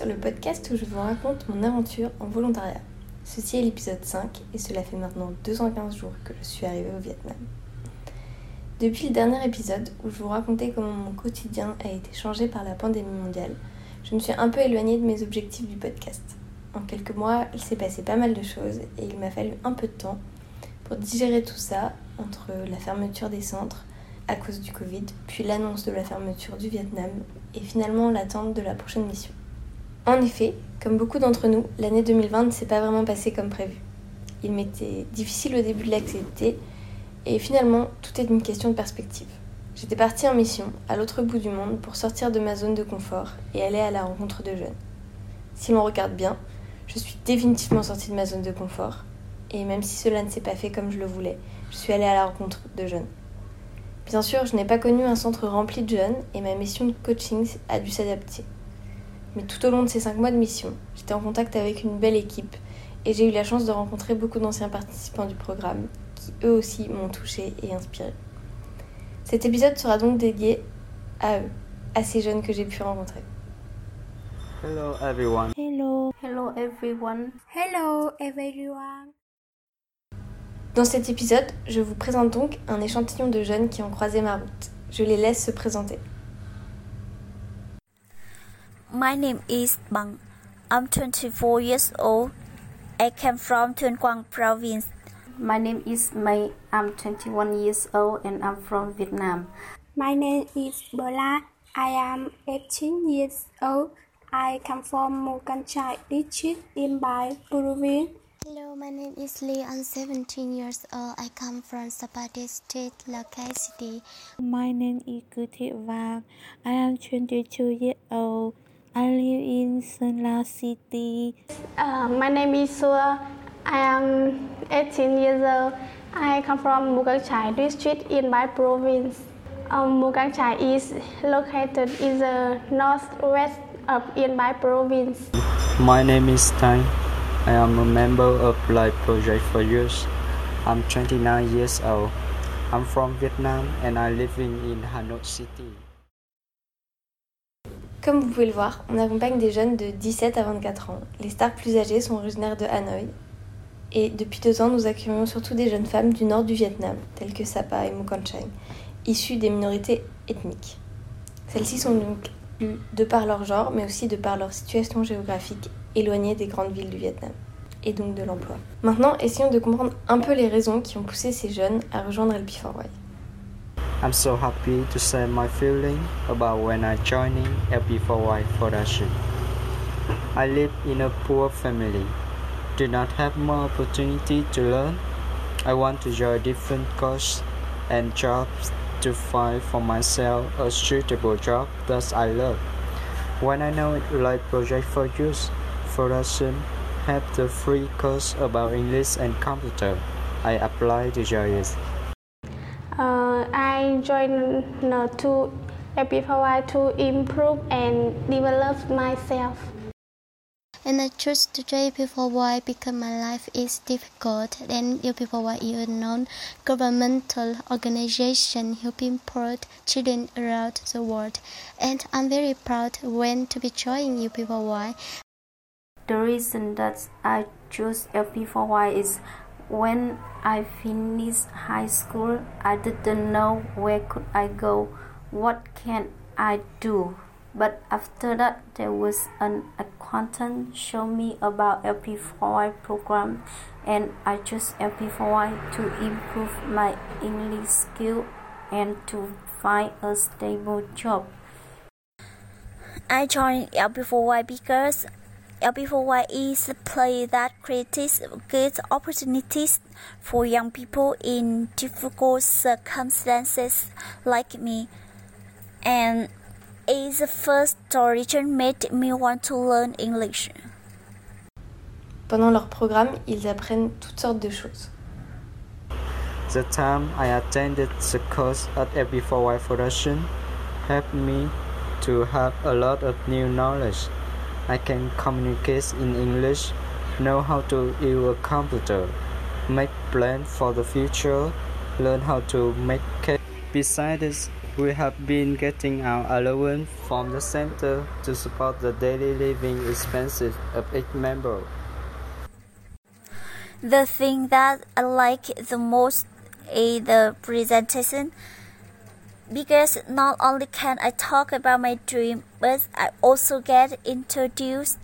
sur le podcast où je vous raconte mon aventure en volontariat. Ceci est l'épisode 5 et cela fait maintenant 215 jours que je suis arrivée au Vietnam. Depuis le dernier épisode où je vous racontais comment mon quotidien a été changé par la pandémie mondiale, je me suis un peu éloignée de mes objectifs du podcast. En quelques mois, il s'est passé pas mal de choses et il m'a fallu un peu de temps pour digérer tout ça entre la fermeture des centres à cause du Covid, puis l'annonce de la fermeture du Vietnam et finalement l'attente de la prochaine mission. En effet, comme beaucoup d'entre nous, l'année 2020 ne s'est pas vraiment passée comme prévu. Il m'était difficile au début de l'accepter et finalement tout est une question de perspective. J'étais partie en mission à l'autre bout du monde pour sortir de ma zone de confort et aller à la rencontre de jeunes. Si l'on regarde bien, je suis définitivement sortie de ma zone de confort et même si cela ne s'est pas fait comme je le voulais, je suis allée à la rencontre de jeunes. Bien sûr, je n'ai pas connu un centre rempli de jeunes et ma mission de coaching a dû s'adapter. Mais tout au long de ces cinq mois de mission, j'étais en contact avec une belle équipe et j'ai eu la chance de rencontrer beaucoup d'anciens participants du programme qui eux aussi m'ont touché et inspiré. Cet épisode sera donc dédié à eux, à ces jeunes que j'ai pu rencontrer. Hello everyone. Hello. Hello everyone. Hello everyone. Dans cet épisode, je vous présente donc un échantillon de jeunes qui ont croisé ma route. Je les laisse se présenter. My name is Bang. I'm 24 years old. I came from Tuyen Quang province. My name is May. I'm 21 years old and I'm from Vietnam. My name is Bola. I am 18 years old. I come from Mu Cang Chai district in Bai province. Hello, my name is Lee. I'm 17 years old. I come from Sapati State, Lao Cai City. My name is Guti Vang. I am 22 years old. I live in Sơn La City. Uh, my name is Sua. I am 18 years old. I come from Mu Cang Chai district in Bai province. Um, Mu Cang is located in the northwest of Yen Bai province. My name is Tang. I am a member of Life Project for Youth. I'm 29 years old. I'm from Vietnam and I'm living in Hanoi City. Comme vous pouvez le voir, on accompagne des jeunes de 17 à 24 ans. Les stars plus âgées sont originaires de Hanoï. Et depuis deux ans, nous accueillons surtout des jeunes femmes du nord du Vietnam, telles que Sapa et Mukonchang, issues des minorités ethniques. Celles-ci sont donc de par leur genre, mais aussi de par leur situation géographique éloignée des grandes villes du Vietnam, et donc de l'emploi. Maintenant, essayons de comprendre un peu les raisons qui ont poussé ces jeunes à rejoindre LP4Y. I'm so happy to share my feeling about when I joining LP4Y Foundation. I live in a poor family, do not have more opportunity to learn. I want to join different courses and jobs to find for myself a suitable job that I love. When I know Life Project for Youth Foundation have the free course about English and computer, I apply to join it. I joined uh, to LP4Y to improve and develop myself. And I choose to join LP4Y because my life is difficult Then LP4Y is a non-governmental organization helping poor children around the world. And I'm very proud when to be joining LP4Y. The reason that I choose LP4Y is when I finished high school, I didn't know where could I go, what can I do. But after that, there was an acquaintance show me about LP4Y program, and I chose LP4Y to improve my English skill and to find a stable job. I joined LP4Y because LP4Y is a place that creates good opportunities for young people in difficult circumstances like me. And it's the first origin made me want to learn English. Pendant leur programme, ils apprennent toutes sortes de choses. The time I attended the course at LP4Y Foundation helped me to have a lot of new knowledge. I can communicate in English, know how to use a computer, make plans for the future, learn how to make cake. Besides We have been getting our allowance from the center to support the daily living expenses of each member. The thing that I like the most is the presentation because not only can I talk about my dream, but I also get introduced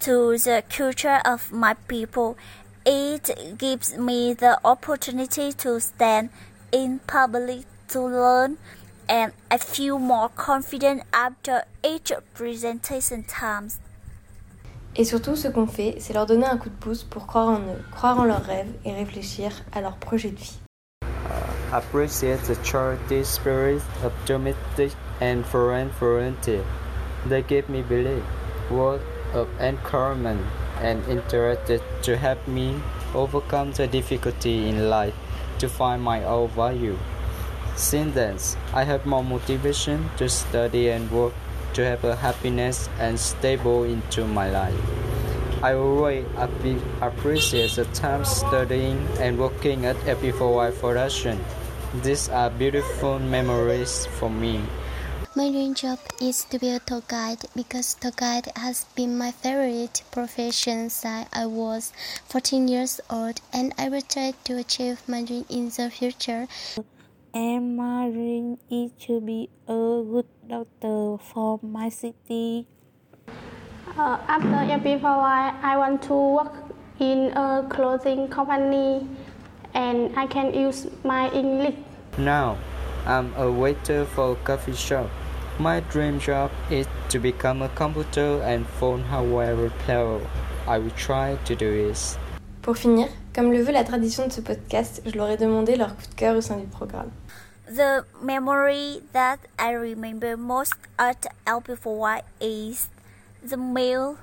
to the culture of my people. It gives me the opportunity to stand in public to learn, and I feel more confident after each presentation time. Et surtout, ce qu'on fait, c'est leur donner un coup de pouce pour croire en eux, croire en leurs rêves et réfléchir à leur projet de vie. Appreciate the charity spirit of domestic and foreign volunteer. They give me belief, word of encouragement, and interest to help me overcome the difficulty in life to find my own value. Since then, I have more motivation to study and work to have a happiness and stable into my life. I always appreciate the time studying and working at LP4Y Foundation. These are beautiful memories for me. My dream job is to be a tour guide because tour guide has been my favorite profession since I was 14 years old and I will try to achieve my dream in the future. And my dream is to be a good doctor for my city. Uh, after LP4Y, I want to work in a clothing company and I can use my English. Now, I'm a waiter for a coffee shop. My dream job is to become a computer and phone hardware repairer. I will try to do this. Pour finir, comme le veut la tradition de ce podcast, je leur ai demandé leur coup de cœur au sein du programme. The memory that I remember most at LP4Y is the meal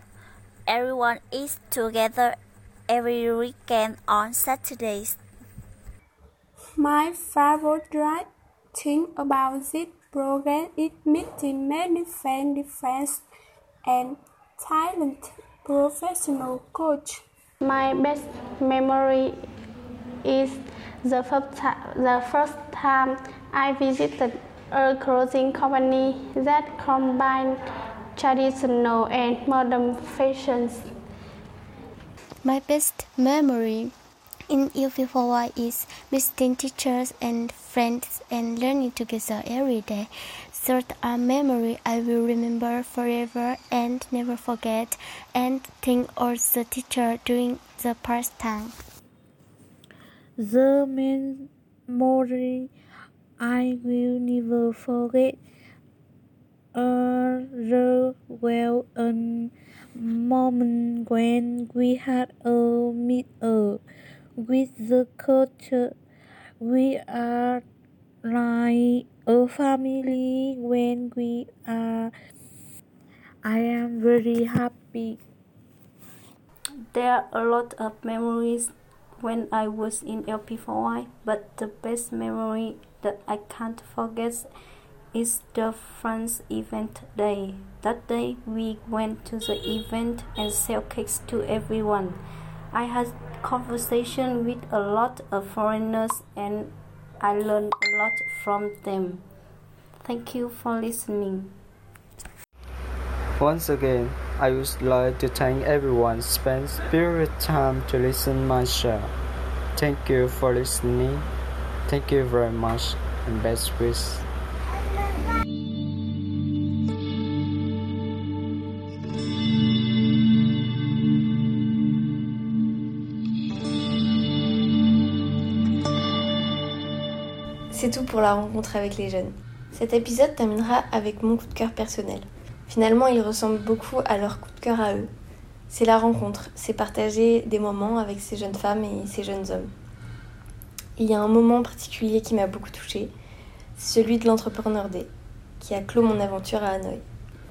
everyone eats together every weekend on Saturdays. My favorite thing about this program is meeting many friends, friends and talented professional coach. My best memory is the first, the first time I visited a clothing company that combined traditional and modern fashions. My best memory in LP4Y is visiting teachers and friends and learning together every day. Third, a memory I will remember forever and never forget, and think of the teacher during the past time. The memory I will never forget are the well a moment when we had a meet up with the culture. We are like a family when we are. I am very happy. There are a lot of memories when I was in LP4Y, but the best memory that I can't forget is the France event day. That day we went to the event and sell cakes to everyone. I had conversation with a lot of foreigners and I learned a lot from them. Thank you for listening. Once again, I would like to thank everyone spent spirit time to listen my show. Thank you for listening. Thank you very much and best wishes. C'est tout pour la rencontre avec les jeunes. Cet épisode terminera avec mon coup de cœur personnel. Finalement, il ressemble beaucoup à leur coup de cœur à eux. C'est la rencontre, c'est partager des moments avec ces jeunes femmes et ces jeunes hommes. Il y a un moment particulier qui m'a beaucoup touchée, celui de l'Entrepreneur Day, qui a clos mon aventure à Hanoï.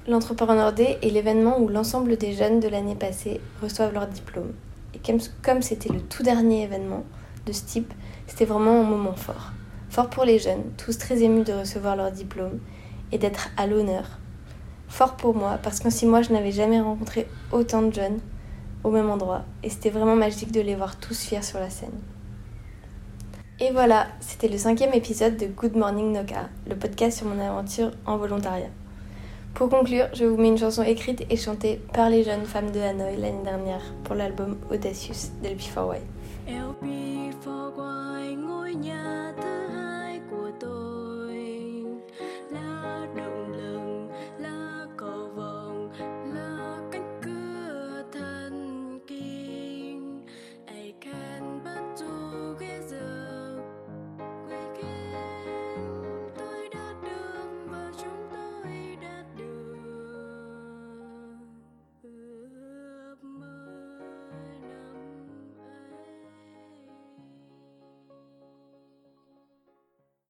L'Entrepreneur Day est l'événement où l'ensemble des jeunes de l'année passée reçoivent leur diplôme. Et comme c'était le tout dernier événement de ce type, c'était vraiment un moment fort. Fort pour les jeunes, tous très émus de recevoir leur diplôme et d'être à l'honneur. Fort pour moi, parce qu'en six mois, je n'avais jamais rencontré autant de jeunes au même endroit, et c'était vraiment magique de les voir tous fiers sur la scène. Et voilà, c'était le cinquième épisode de Good Morning Noka, le podcast sur mon aventure en volontariat. Pour conclure, je vous mets une chanson écrite et chantée par les jeunes femmes de Hanoï l'année dernière pour l'album Audacious d'LP4Y. LP4Y ngôi nhà tư